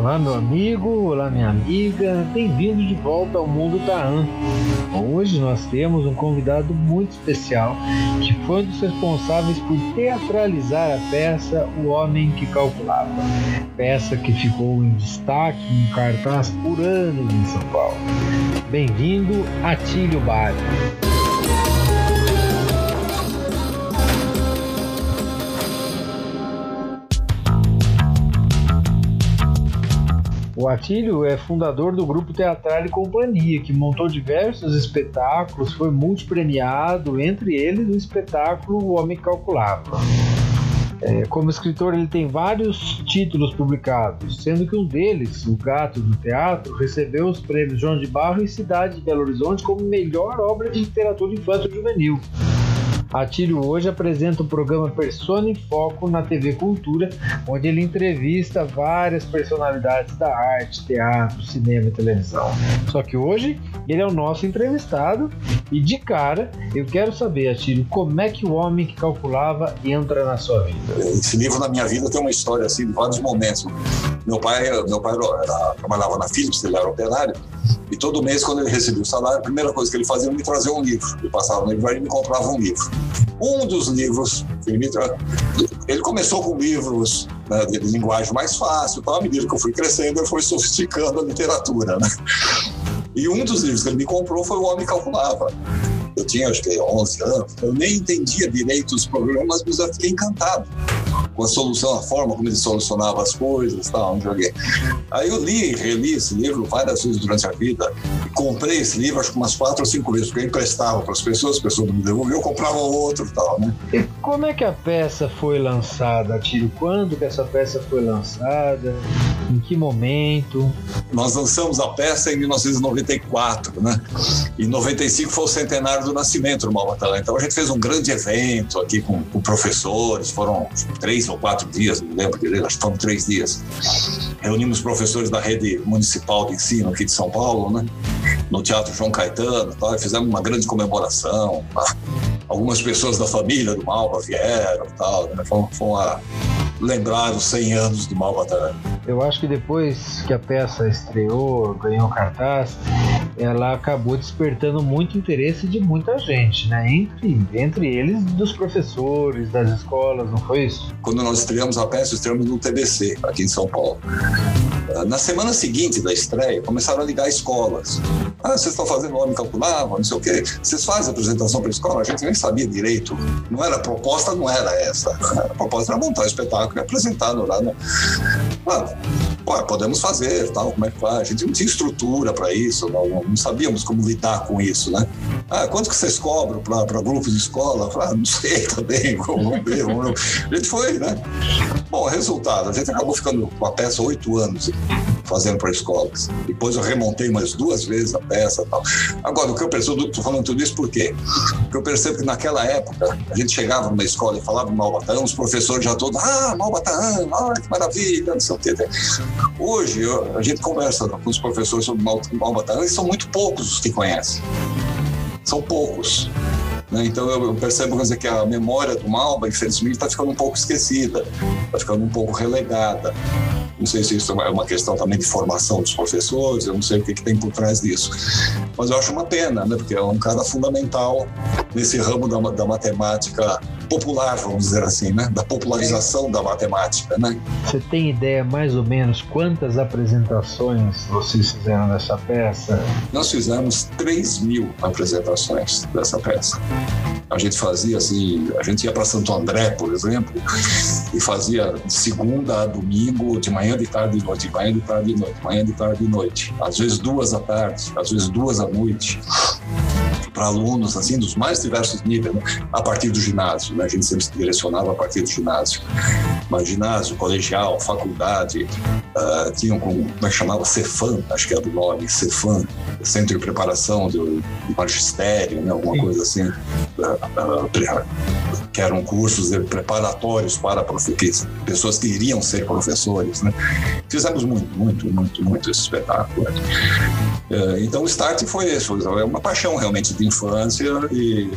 Olá, meu amigo, olá, minha amiga, bem-vindo de volta ao Mundo Taan. Hoje nós temos um convidado muito especial que foi um dos responsáveis por teatralizar a peça O Homem que Calculava, peça que ficou em destaque em cartaz por anos em São Paulo. Bem-vindo, Atílio Bari. O Atílio é fundador do grupo Teatral e Companhia, que montou diversos espetáculos, foi multipremiado, entre eles o espetáculo O Homem Calculava. É, como escritor, ele tem vários títulos publicados, sendo que um deles, O Gato do Teatro, recebeu os prêmios João de Barro e Cidade de Belo Horizonte como melhor obra de literatura infantil Atílio hoje apresenta o programa Persona em Foco na TV Cultura, onde ele entrevista várias personalidades da arte, teatro, cinema e televisão. Só que hoje ele é o nosso entrevistado e de cara eu quero saber, Atílio, como é que o homem que calculava entra na sua vida? Esse livro na minha vida tem uma história assim de vários momentos. Meu pai, meu pai era, trabalhava na Philips, ele era operário. E todo mês, quando ele recebia o salário, a primeira coisa que ele fazia era me trazer um livro. Ele passava no livro e me comprava um livro. Um dos livros, ele, me tra... ele começou com livros né, de linguagem mais fácil, tal. à medida que eu fui crescendo, eu fui sofisticando a literatura. Né? E um dos livros que ele me comprou foi O Homem Calculava. Eu tinha, acho que, 11 anos. Eu nem entendia direito os problemas, mas eu fiquei encantado com a solução, a forma como ele solucionava as coisas tal, não joguei. Aí eu li reli esse livro várias vezes durante a vida. Comprei esse livro acho que umas quatro ou cinco vezes, porque eu emprestava para as pessoas, as pessoas me devolviam, eu comprava outro e tal, né? E como é que a peça foi lançada, Tiro? Quando que essa peça foi lançada? Em que momento? Nós lançamos a peça em 1994, né? Em 95 foi o centenário do nascimento do Malbatalã. Então a gente fez um grande evento aqui com, com professores, foram três ou quatro dias, não lembro direito, acho que foram três dias. Reunimos professores da rede municipal de ensino aqui de São Paulo, né? No Teatro João Caetano, e fizemos uma grande comemoração. Tá? Algumas pessoas da família do Malva vieram, tal, né? Foi, lembrar os 100 anos do Malbatalã. Eu acho que depois que a peça estreou, ganhou cartaz, ela acabou despertando muito interesse de muita gente, né? Entre, entre eles dos professores, das escolas, não foi isso? Quando nós estreamos a peça, estreamos no TBC, aqui em São Paulo. Na semana seguinte da estreia, começaram a ligar escolas. Ah, vocês estão fazendo homem calculava, não sei o quê. Vocês fazem apresentação para a escola? A gente nem sabia direito. Não era proposta, não era essa. A proposta era montar um espetáculo e apresentado lá. Né? Ah, pô, podemos fazer, tal, como é que faz? A gente não tinha estrutura para isso, não, não, sabíamos como lidar com isso, né? Ah, quanto que vocês cobram para grupos de escola? Ah, não sei também, vamos ver. Vamos... A gente foi, né? Bom, resultado, a gente acabou ficando com a peça oito anos fazendo para escolas. Depois eu remontei mais duas vezes a peça tal. Agora, o que eu percebo, estou falando tudo isso por quê? Porque eu percebo que naquela época, a gente chegava numa escola e falava Malbataan, os professores já todos, ah, Malbataan, ah, que maravilha, não sei o quê. Hoje, eu, a gente conversa com os professores sobre Malbataan e são muito poucos os que conhecem. São poucos. Né? Então eu percebo dizer, que a memória do Malba, infelizmente, está ficando um pouco esquecida, está ficando um pouco relegada. Não sei se isso é uma questão também de formação dos professores, eu não sei o que, que tem por trás disso. Mas eu acho uma pena, né? porque é um cara fundamental nesse ramo da, da matemática popular, vamos dizer assim, né? da popularização da matemática. Né? Você tem ideia mais ou menos quantas apresentações vocês fizeram dessa peça? Nós fizemos 3 mil apresentações dessa peça. A gente fazia assim, a gente ia para Santo André, por exemplo, e fazia de segunda a domingo, de manhã, de tarde, de noite, de manhã, de tarde, de noite, de manhã, de tarde, de noite. Às vezes duas à tarde, às vezes duas à noite para alunos assim dos mais diversos níveis, né? a partir do ginásio, né? a gente sempre se direcionava a partir do ginásio, mas ginásio, colegial, faculdade, uh, tinham como, como é que chamava, Cefam, acho que é do nome, Cefam, Centro de Preparação do, do Magistério, né? alguma Sim. coisa assim, uh, uh, que eram cursos preparatórios para pessoas que iriam ser professores, né? Fizemos muito, muito, muito, muito esse espetáculo. Eh, então o start foi esse, é uma paixão realmente de infância e,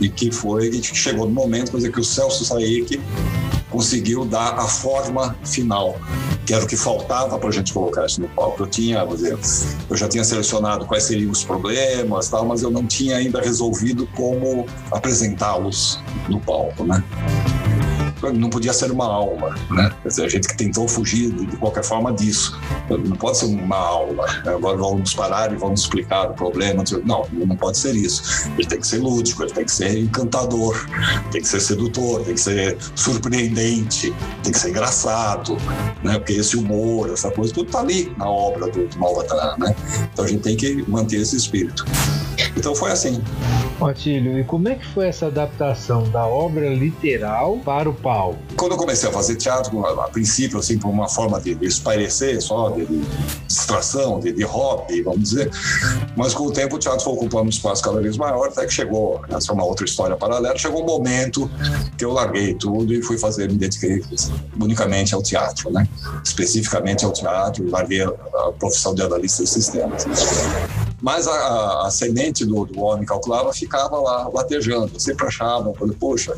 e que foi, que chegou no momento, dizer, que o Celso Saik conseguiu dar a forma final que era o que faltava para a gente colocar isso no palco. Eu tinha, eu já tinha selecionado quais seriam os problemas, tal, mas eu não tinha ainda resolvido como apresentá-los no palco, né? Não podia ser uma aula, né? Quer dizer, a gente que tentou fugir de, qualquer forma disso. Não pode ser uma aula. Né? Agora vamos parar e vamos explicar o problema. Não, não pode ser isso. Ele tem que ser lúdico, ele tem que ser encantador, tem que ser sedutor, tem que ser surpreendente, tem que ser engraçado, né? Porque esse humor, essa coisa, tudo está ali na obra do, do Malvatan, né? Então a gente tem que manter esse espírito. Então foi assim. Otílio, e como é que foi essa adaptação da obra literal para o palco? Quando eu comecei a fazer teatro, a, princípio, assim, por uma forma de, de espairecer só, de, distração, de, de, hobby, vamos dizer, mas com o tempo o teatro foi ocupando um espaço cada vez maior, até que chegou, essa é uma outra história paralela, chegou um momento que eu larguei tudo e fui fazer, me dediquei unicamente ao teatro, né? Especificamente ao teatro, larguei a profissão de analista de sistemas. Mas a, a, a semente do, do, homem calculava ficava lá latejando. Sempre achava, falei, poxa,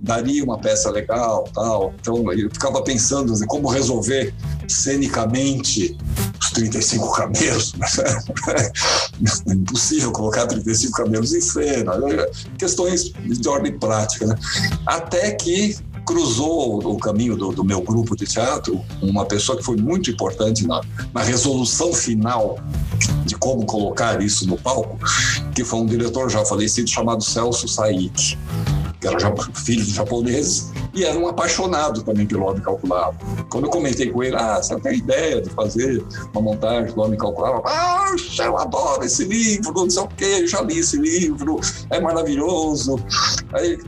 daria uma peça legal, tal. Então eu ficava pensando assim, como resolver cenicamente os 35 camelos. é impossível colocar 35 camelos em cena. Questões de ordem prática. Né? Até que cruzou o caminho do, do, meu grupo de teatro uma pessoa que foi muito importante na, na resolução final de como colocar isso no palco, que foi um diretor já falecido chamado Celso Saik que era filho de japoneses, e era um apaixonado também pelo Homem Calculável. Quando eu comentei com ele, ah, você tem ideia de fazer uma montagem do Homem Calculável? Ah, eu adoro esse livro, não sei o quê, já li esse livro, é maravilhoso. Aí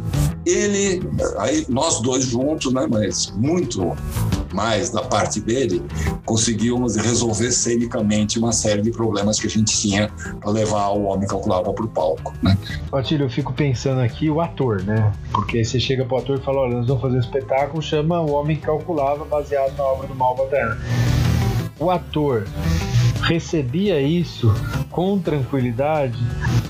ele, aí nós dois juntos, né, mas muito mais da parte dele, conseguimos resolver cenicamente uma série de problemas que a gente tinha para levar o homem calculável para o palco. Né? Otílio, eu fico pensando aqui o ator, né? Porque você chega para o ator e fala: olha, nós vamos fazer um espetáculo, chama O Homem Calculável, baseado na obra do Malva O ator recebia isso com tranquilidade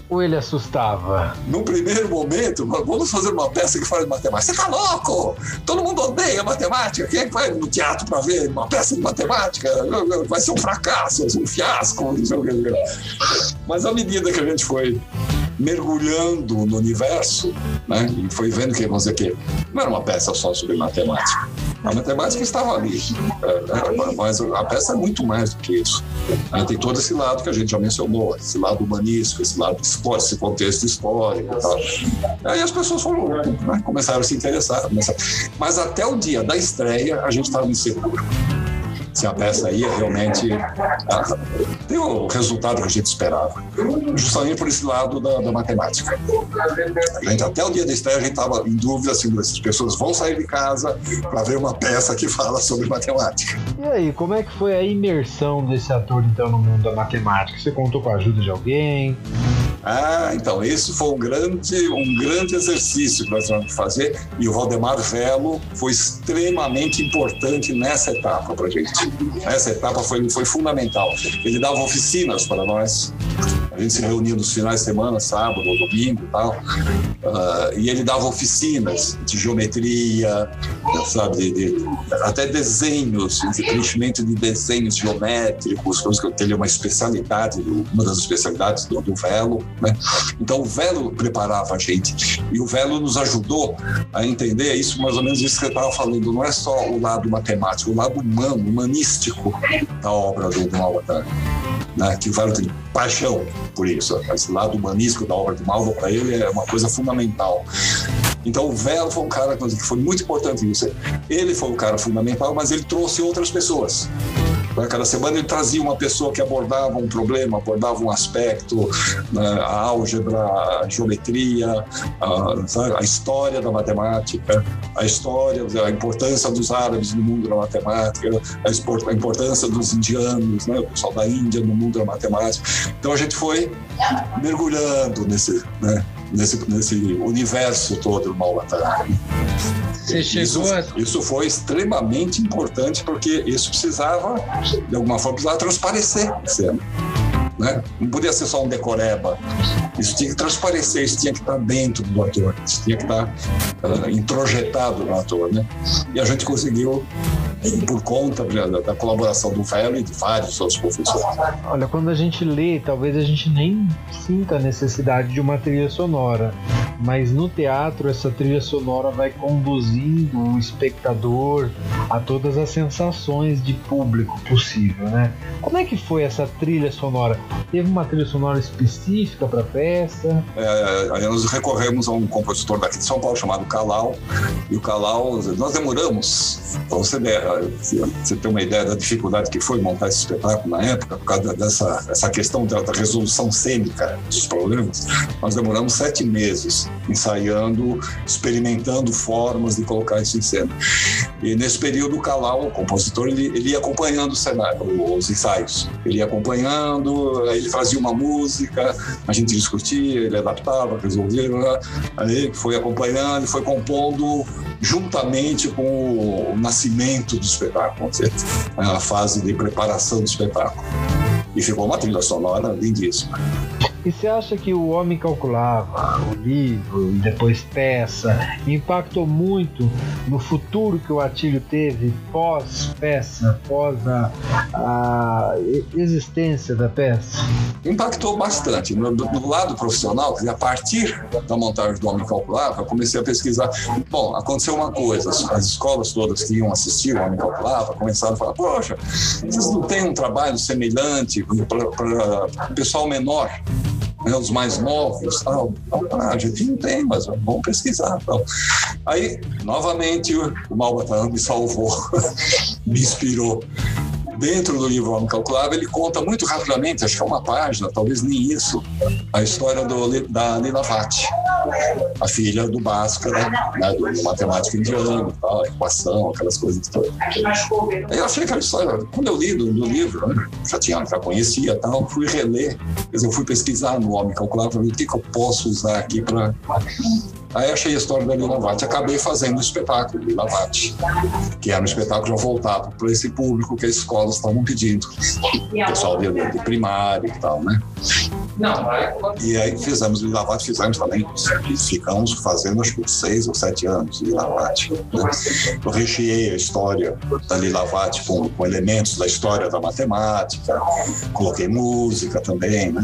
ou ele assustava? No primeiro momento, vamos fazer uma peça que fala de matemática. Você tá louco? Todo mundo odeia matemática. Quem é que vai no teatro para ver uma peça de matemática? Vai ser um fracasso, um fiasco. Mas à medida que a gente foi mergulhando no universo, né? E foi vendo que, vamos dizer que não era uma peça só sobre matemática. A matemática estava ali, é, é, mas a peça é muito mais do que isso. Né? Tem todo esse lado que a gente já mencionou, esse lado humanístico, esse lado histórico, esse contexto histórico e. Aí as pessoas foram, né? começaram a se interessar. Mas até o dia da estreia, a gente estava inseguro se a peça ia realmente ter o resultado que a gente esperava. Justamente por esse lado da, da matemática. A gente, até o dia da estreia, a gente estava em dúvida se essas pessoas vão sair de casa para ver uma peça que fala sobre matemática. E aí, como é que foi a imersão desse ator, então, no mundo da matemática? Você contou com a ajuda de alguém? Ah, então, esse foi um grande, um grande exercício que nós que fazer e o Valdemar Velo foi extremamente importante nessa etapa para a gente. Essa etapa foi, foi fundamental. Ele dava oficinas para nós. A gente se reunia nos finais de semana, sábado ou domingo e tal. Uh, e ele dava oficinas de geometria, sabe, de, até desenhos, de preenchimento de desenhos geométricos, coisas que ele é uma especialidade, uma das especialidades do, do velo. Né? Então o velo preparava a gente e o velo nos ajudou a entender isso, mais ou menos isso que eu estava falando. Não é só o lado matemático, o lado humano, humanístico da obra do, do né, que o Velo tem paixão por isso. Esse lado humanístico da obra do Malva, para ele, é uma coisa fundamental. Então, o Velo foi um cara que foi muito importante nisso. Ele foi um cara fundamental, mas ele trouxe outras pessoas. Cada semana ele trazia uma pessoa que abordava um problema, abordava um aspecto, né, a álgebra, a geometria, a, a, história da matemática, a história, a importância dos árabes no mundo da matemática, a, importância dos indianos, né, o pessoal da Índia no mundo da matemática. Então a gente foi mergulhando nesse, né, nesse, nesse universo todo do chegou isso, a... isso foi extremamente importante porque isso precisava, de alguma forma, precisava transparecer cena. Né? Não podia ser só um decoreba. Isso tinha que transparecer, isso tinha que estar dentro do ator, isso tinha que estar uh, introjetado no ator. Né? E a gente conseguiu por conta da, da colaboração do velho e de vários outros professores. Olha, quando a gente lê, talvez a gente nem sinta a necessidade de uma trilha sonora, mas no teatro essa trilha sonora vai conduzindo o espectador a todas as sensações de público possível, né? Como é que foi essa trilha sonora? Teve uma trilha sonora específica para a peça? É, aí nós recorremos a um compositor daqui de São Paulo chamado Calau, e o Calau, nós demoramos, para você, você ter uma ideia da dificuldade que foi montar esse espetáculo na época, por causa dessa essa questão da, da resolução cênica dos problemas, nós demoramos sete meses ensaiando, experimentando formas de colocar isso em cena. E nesse período, o Calau, o compositor, ele, ele ia acompanhando o cenário, os ensaios. Ele ia acompanhando, ele fazia uma música, a gente discutia, ele adaptava, resolvia, aí foi acompanhando, foi compondo juntamente com o nascimento do espetáculo, a fase de preparação do espetáculo. E ficou uma trilha sonora lindíssima. E você acha que o Homem Calculava, o livro e depois peça, impactou muito no futuro que o Atílio teve pós-peça, pós a, a, existência da peça? Impactou bastante. No, no lado profissional, a partir da montagem do Homem Calculava, eu comecei a pesquisar. Bom, aconteceu uma coisa: as escolas todas que iam assistir o Homem Calculava começaram a falar: poxa, vocês não têm um trabalho semelhante para o pessoal menor? Né, os mais novos, tal. Ah, a gente não tem, mas vamos pesquisar. Tal. Aí, novamente, o Malbataan me salvou, me inspirou dentro do livro Homem Calculável, ele conta muito rapidamente, acho que é uma página, talvez nem isso, a história do, da Lila Vati, a filha do Bhaskara, né, do matemático indiano, tal, equação, aquelas coisas todas. Eu achei aquela história, quando eu li do, do livro, né, já tinha, já conhecia, tal, fui reler, quer dizer, eu fui pesquisar no Homem Calculável, o que, que eu posso usar aqui para Aí achei a história da Lila Vatti. Acabei fazendo o espetáculo Lila Vatti, que era um espetáculo já voltado para esse público que as escolas estavam pedindo. O pessoal de, de primário e tal, né? E aí fizemos Lila Vatti, fizemos também. Ficamos fazendo acho que seis ou sete anos de Lila Vatti. Né? Eu recheei a história da Lila Vatti com, com, elementos da história da matemática, coloquei música também, né?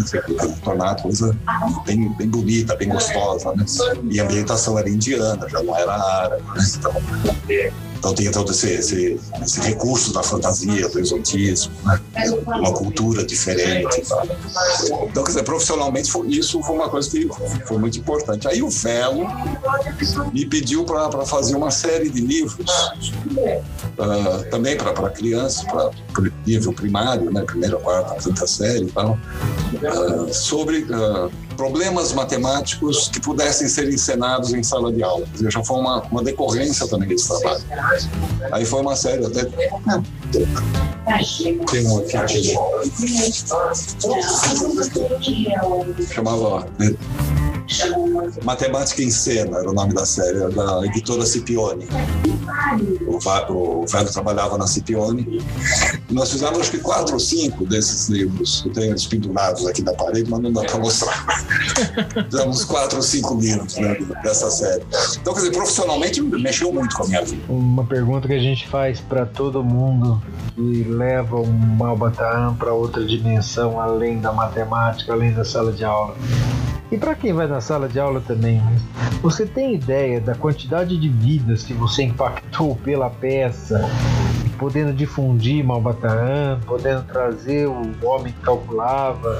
Tornar a coisa bem, bem bonita, bem gostosa, né? E ambientação era indiana, já não era árabe. Né? Então, então tinha todo esse, esse, esse, recurso da fantasia, do exotismo, né? uma cultura diferente. Tá? Então, quer dizer, profissionalmente foi, isso foi uma coisa que foi muito importante. Aí o Velo me pediu para fazer uma série de livros, uh, também para crianças, para nível primário, né? primeira, quarta, quinta série e tal, uh, sobre. Uh, problemas matemáticos que pudessem ser encenados em sala de aula. Dizer, já foi uma, uma decorrência também desse trabalho. Aí foi uma série até. Tem um aqui. Chamava. Né? Matemática em Cena era o nome da série, da editora Cipione. O, o Velho trabalhava na Cipione. Nós fizemos acho que quatro ou cinco desses livros. Eu tenho eles pendurados aqui na parede, mas não dá para mostrar. fizemos quatro ou cinco livros né, dessa série. Então, quer dizer, profissionalmente mexeu muito com a minha vida. Uma pergunta que a gente faz para todo mundo que leva o Malbataan para outra dimensão, além da matemática, além da sala de aula. E para quem vai na sala de aula também, você tem ideia da quantidade de vidas que você impactou pela peça, podendo difundir Malbataan, podendo trazer o homem que calculava,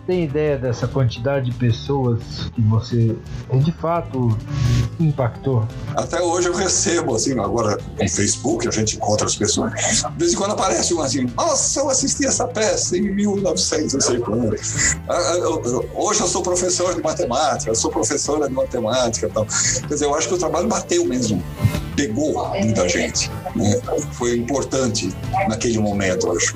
tem ideia dessa quantidade de pessoas que você de fato impactou? Até hoje eu recebo, assim, agora no Facebook a gente encontra as pessoas. De vez em quando aparece um assim, nossa, eu assisti essa peça em 1900, não sei quando. Ah, ah, hoje eu sou professor de matemática, eu sou professora de matemática e tal. Quer dizer, eu acho que o trabalho bateu mesmo pegou muita gente. Né? Foi importante naquele momento, acho.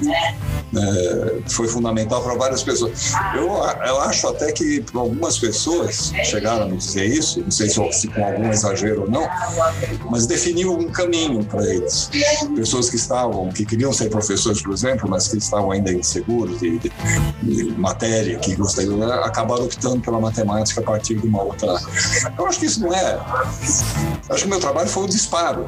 É, foi fundamental para várias pessoas. Eu, eu acho até que algumas pessoas chegaram a me dizer isso, não sei se, se com algum exagero ou não, mas definiu um caminho para eles. Pessoas que estavam, que queriam ser professores, por exemplo, mas que estavam ainda inseguros de, de, de matéria, que gostariam, né, acabaram optando pela matemática a partir de uma outra. Eu acho que isso não é. Acho que o meu trabalho foi o disparo.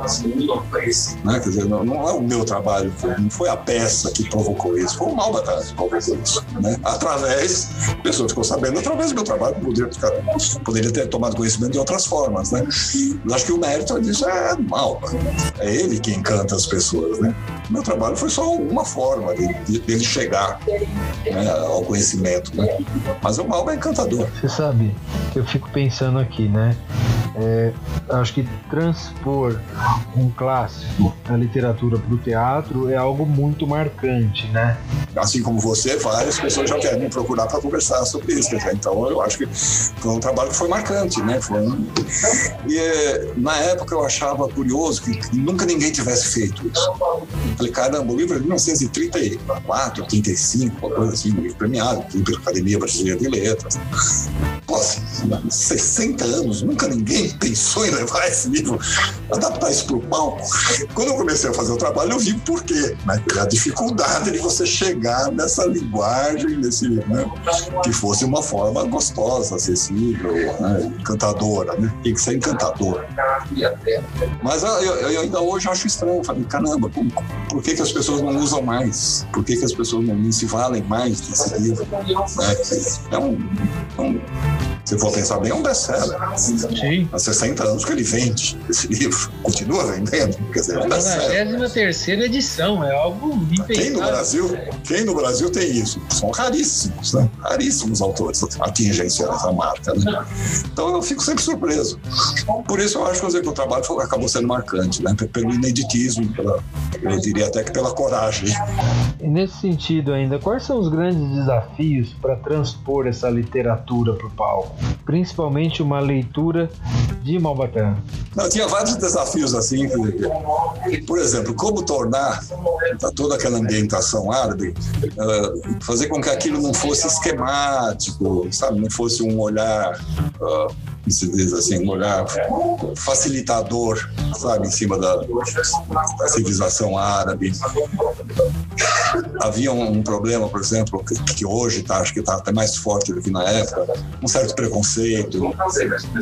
Né? Quer dizer, não, não é o meu trabalho, não foi a peça que provocou isso, foi o mal da isso. Né? Através, a pessoa ficou sabendo através do meu trabalho, poderia, poderia ter tomado conhecimento de outras formas. Né? Mas acho que o mérito disso é mal. É ele que encanta as pessoas. Né? O meu trabalho foi só uma forma de, dele chegar né, ao conhecimento. Né? Mas o mal é encantador. Você sabe, eu fico pensando aqui, né? É, acho que transpor um clássico da literatura para o teatro é algo muito marcante, né? Assim como você, várias pessoas já querem me procurar para conversar sobre isso. Né? Então, eu acho que foi um trabalho que foi marcante, né? Foi um... E na época eu achava curioso que nunca ninguém tivesse feito isso. falei, caramba, o livro é de 1934, 35, uma coisa assim, um livro premiado pela Academia Brasileira de Letras. Pô, 60 anos, nunca ninguém pensou em levar esse livro, adaptar isso para o palco. Quando eu comecei a fazer o trabalho, eu vi por quê. Né? A dificuldade de você chegar nessa linguagem, nesse, né? que fosse uma forma gostosa, acessível, né? encantadora. Né? Tem que ser encantador. Mas eu, eu, ainda hoje acho estranho. Falei, caramba, por, por que, que as pessoas não usam mais? Por que, que as pessoas não se valem mais desse livro? É, é um, é um se for pensar bem, é um best-seller. Sim. Há 60 anos que ele vende esse livro. Continua vendendo. Quer dizer, é um best-seller. terceira edição, é algo impensável. Quem no Brasil, quem no Brasil tem isso? São raríssimos, né? Raríssimos autores atingem essa marca, né? Então eu fico sempre surpreso. Por isso eu acho que o trabalho acabou sendo marcante, né? Pelo ineditismo, pela, eu diria até que pela coragem. E nesse sentido ainda, quais são os grandes desafios para transpor essa literatura para o palco? principalmente uma leitura de Malbatã? Não, tinha vários desafios assim. Por exemplo, como tornar toda aquela ambientação árabe, uh, fazer com que aquilo não fosse esquemático, sabe? Não fosse um olhar. Se diz assim, um olhar facilitador, sabe, em cima da, da civilização árabe. Havia um, um, problema, por exemplo, que, que hoje tá, acho que está até mais forte do que na época, um certo preconceito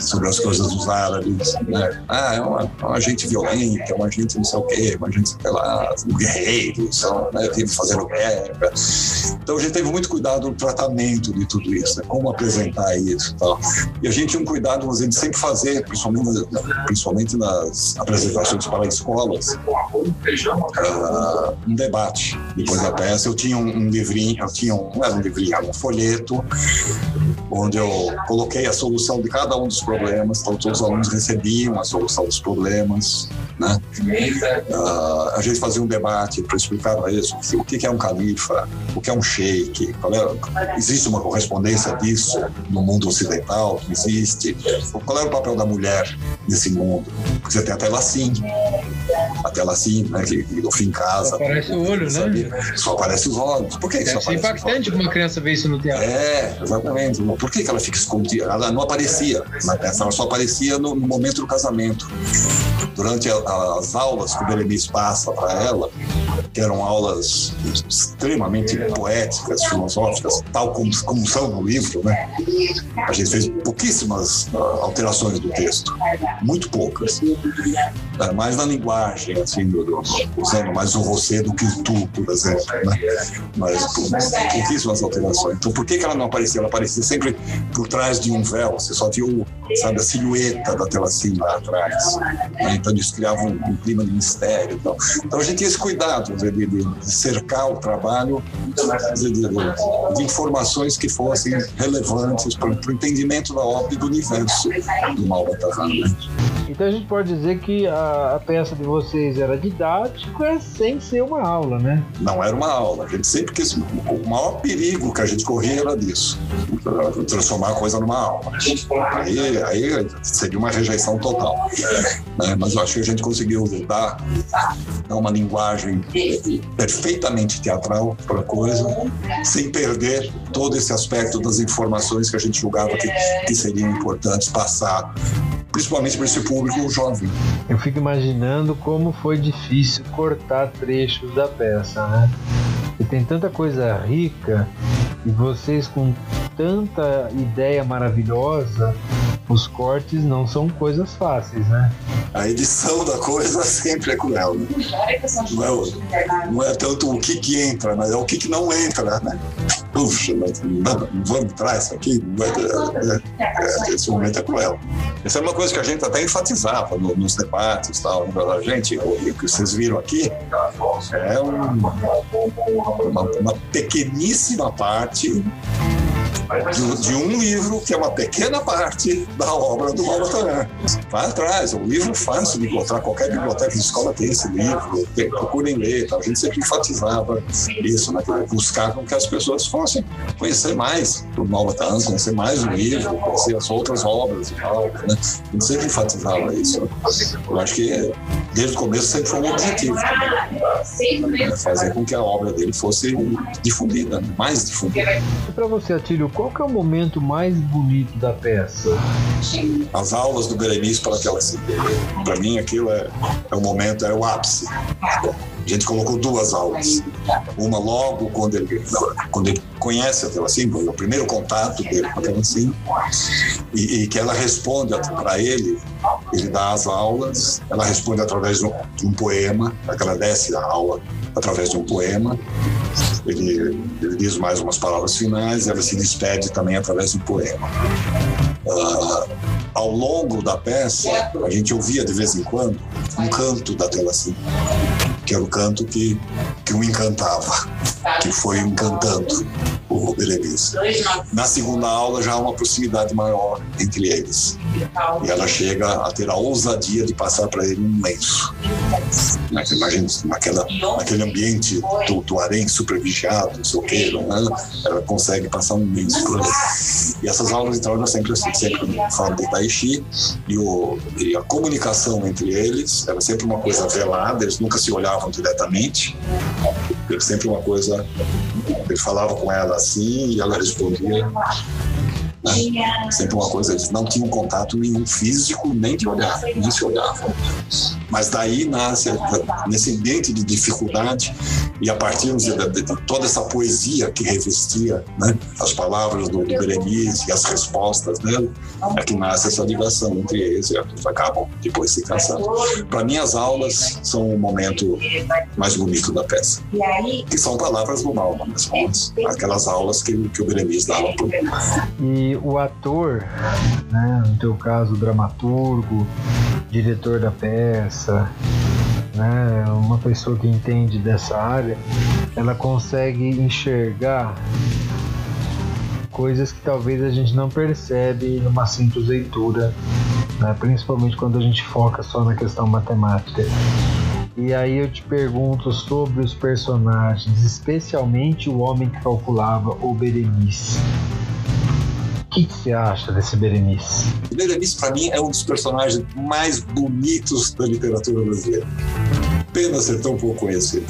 sobre as coisas dos árabes. Né? Ah, é uma, é uma gente violenta, é uma gente não sei o quê, é uma gente, sei lá, guerreiros, são, né, fazendo guerra. Então a gente teve muito cuidado no tratamento de tudo isso, né? como apresentar isso e tal. E a gente tinha um cuidado a gente sempre fazer, principalmente, principalmente nas apresentações para escolas, uh, um debate. Depois da peça, eu tinha um, um livrinho, eu tinha um, era um livrinho, era um folheto, onde eu coloquei a solução de cada um dos problemas, então todos os alunos recebiam a solução dos problemas, né? Uh, a gente fazia um debate para explicar para eles o que é um califa, o que é um sheik, é, existe uma correspondência disso no mundo ocidental, que existe, qual é o papel da mulher nesse mundo? Porque você tem a tela sim, a tela sim, né, que, no fim casa. Só aparece o olho, né? Só aparece os olhos. Por que Deve isso impactante para uma criança ver isso no teatro. É, exatamente. Por que, que ela fica escondida? Ela não aparecia na ela só aparecia no, no momento do casamento. Durante a, as aulas que o Berenice passa para ela, que eram aulas extremamente poéticas, filosóficas, tal como, como são no livro, né? A gente fez pouquíssimas uh, alterações do texto, muito poucas. Uh, mais na linguagem, assim, do, do, usando mais o você do que o tu, por exemplo, né? Mas pouquíssimas alterações. Então, por que, que ela não aparecia? Ela aparecia sempre por trás de um véu, você só tinha sabe, a silhueta da tela assim lá atrás. Né? Então, isso criava um, um, clima de mistério. Então, então a gente tinha esse cuidado de, de, de cercar o trabalho de, de, informações que fossem relevantes para o entendimento da obra e do universo do Malba Né? Então a gente pode dizer que a, a peça de vocês era didático, é sem ser uma aula, né? Não era uma aula. A gente sempre quis. O maior perigo que a gente corria era disso transformar a coisa numa aula. Aí, aí seria uma rejeição total. Né? Mas eu acho que a gente conseguiu dar uma linguagem perfeitamente teatral para a coisa, sem perder todo esse aspecto das informações que a gente julgava que, que seriam importantes passar principalmente para esse público jovem. Eu fico imaginando como foi difícil cortar trechos da peça, né? E tem tanta coisa rica e vocês com tanta ideia maravilhosa, os cortes não são coisas fáceis, né? A edição da coisa sempre é cruel. Né? Não, é, não é tanto o que, que entra, mas é o que, que não entra, né? Puxa, mas não, vamos entrar isso aqui? É, é, esse momento é cruel. Essa é uma coisa que a gente até enfatizava no, nos debates, tal. A gente, o que vocês viram aqui, é um, uma, uma pequeníssima parte de, de, um livro que é uma pequena parte da obra do Malvataran. Vai atrás, é um livro fácil de encontrar, qualquer biblioteca de escola tem esse livro, tem, procurem ler. Tá? A gente sempre enfatizava isso, né? buscar com que as pessoas fossem conhecer mais o Malvataran, conhecer mais o livro, conhecer as outras obras e tal. Né? A gente sempre enfatizava isso. Eu acho que desde o começo sempre foi um objetivo. Né? Fazer com que a obra dele fosse difundida, mais difundida. E para você, Atílio, qual que é o momento mais bonito da peça? As aulas do Berenice para aquela Para mim, aquilo é, é o momento, é o ápice. A gente colocou duas aulas. Uma logo quando ele, quando ele conhece a Telacim, é o primeiro contato dele com a Telacim, e, e que ela responde para ele, ele dá as aulas, ela responde através de um, de um poema, agradece a aula através de um poema, ele, ele diz mais umas palavras finais ela se despede também através do poema. Uh, ao longo da peça, a gente ouvia de vez em quando um canto da tela que era o canto que, que o encantava, que foi encantando o Berenice. Na segunda aula já há uma proximidade maior entre eles. E ela chega a ter a ousadia de passar para ele um lenço. Imagina, naquela, naquele ambiente do, do super vigiado, soqueiro, né? ela consegue passar um lenço para ele. E essas aulas, então, eram sempre assim, sempre falam de Tai Chi, e, o, e a comunicação entre eles era sempre uma coisa velada, eles nunca se olhavam diretamente, era sempre uma coisa. Ele falava com ela assim e ela respondia. Né? Sempre uma coisa, eles não tinham contato nenhum físico, nem de olhar, nem se olhavam. Mas daí nasce, nesse ambiente de dificuldade, e a partir de, de, toda essa poesia que revestia né, as palavras do, do Berenice e as respostas dele, é que nasce essa ligação entre eles e eles acabam depois se casando. Para mim, as aulas são o momento mais bonito da peça, que são palavras do mal, mas são aquelas aulas que, que o Berenice dava para E o ator, né, no teu caso, o dramaturgo, diretor da peça, né, uma pessoa que entende dessa área, ela consegue enxergar coisas que talvez a gente não percebe numa simples leitura, né, principalmente quando a gente foca só na questão matemática. E aí eu te pergunto sobre os personagens, especialmente o homem que calculava o Berenice que, que você acha desse Berenice? Berenice, para mim, é um dos personagens mais bonitos da literatura brasileira. Pena ser tão pouco conhecido.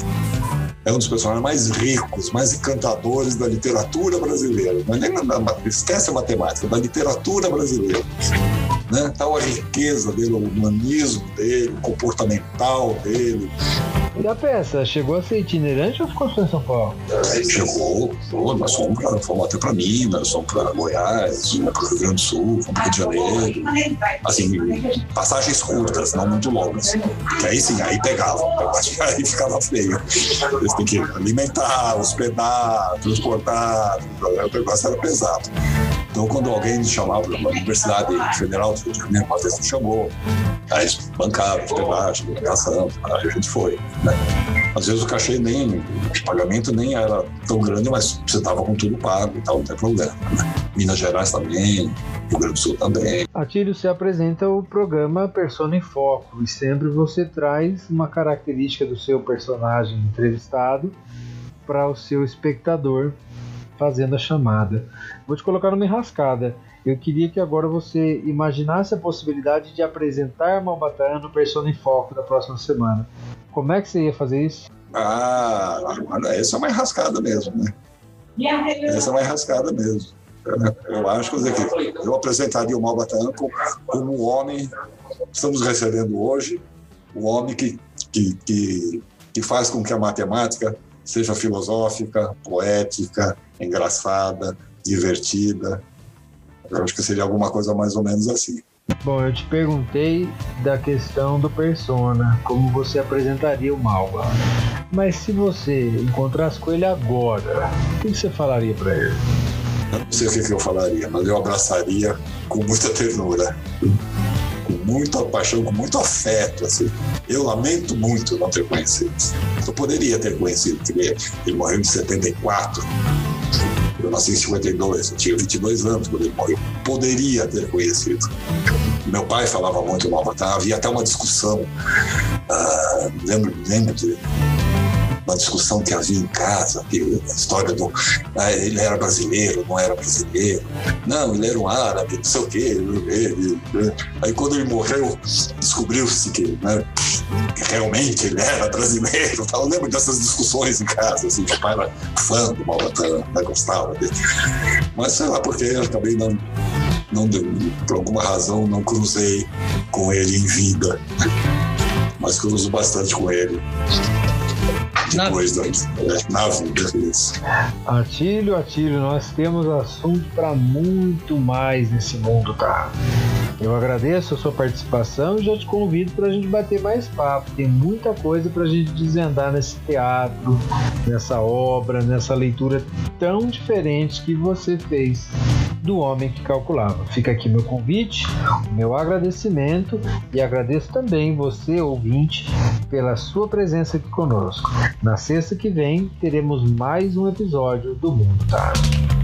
É um dos personagens mais ricos, mais encantadores da literatura brasileira. Não é nem na, esquece a matemática, da literatura brasileira. Né? Tal a riqueza dele, o humanismo dele, o comportamental dele, e a peça chegou a ser itinerante ou ficou só em São Paulo? Chegou, nós fomos, até para Minas, fomos para Goiás, para o Rio Grande do Sul, para Rio de Janeiro. Assim, passagens curtas, não muito longas. Que aí sim, aí pegava, aí ficava feio. Eles têm que alimentar, hospedar, transportar, o negócio era pesado. Então, quando alguém nos chamava a Universidade Federal do Rio de Janeiro, uma chamou, aí bancava, hospedagem, aí a gente foi. Né? Às vezes o cachê nem, o pagamento nem era tão grande, mas você estava com tudo pago e tal, não tem problema. Né? Minas Gerais também, Rio Grande do Sul também. Atílio, você apresenta o programa Persona em Foco e sempre você traz uma característica do seu personagem entrevistado para o seu espectador fazendo a chamada. Vou te colocar numa enrascada. Eu queria que agora você imaginasse a possibilidade de apresentar Malbatã no Persona em Foco da próxima semana. Como é que você ia fazer isso? Ah, essa é uma enrascada mesmo, né? Essa é uma enrascada mesmo. Eu acho que eu apresentaria o Malbatã como o homem que estamos recebendo hoje, o homem que, que, que, que faz com que a matemática seja filosófica, poética, engraçada, divertida. Eu acho que seria alguma coisa mais ou menos assim. Bom, eu te perguntei da questão do persona, como você apresentaria o Malva. Mas se você encontrasse com ele agora, o que você falaria para ele? Eu não sei o que eu falaria, mas eu abraçaria com muita ternura, com muita paixão, com muito afeto. Assim. Eu lamento muito não ter conhecido. Eu poderia ter conhecido, porque ele morreu em 74. Eu nasci em 52, eu tinha 22 anos quando ele morreu. Poderia ter conhecido. Meu pai falava muito mal, havia até uma discussão. Uh, lembro, lembro de uma discussão que havia em casa, que a história do ah, ele era brasileiro, não era brasileiro, não, ele era um árabe, não sei o quê. Ele, aí quando ele morreu, descobriu-se que né, realmente ele era brasileiro. Tal. Eu lembro dessas discussões em casa, assim, meu pai era fã do Malbatã, né, gostava dele. Mas sei lá porque eu acabei não, não por alguma razão não cruzei com ele em vida, mas cruzo bastante com ele depois da, na vida. Atílio, Atílio, nós temos assunto para muito mais nesse mundo, tá? Eu agradeço a sua participação e já te convido para a gente bater mais papo. Tem muita coisa para a gente desvendar nesse teatro, nessa obra, nessa leitura tão diferente que você fez do homem que calculava. Fica aqui meu convite, meu agradecimento e agradeço também você, ouvinte, pela sua presença aqui conosco. Na sexta que vem teremos mais um episódio do Mundo Tarde.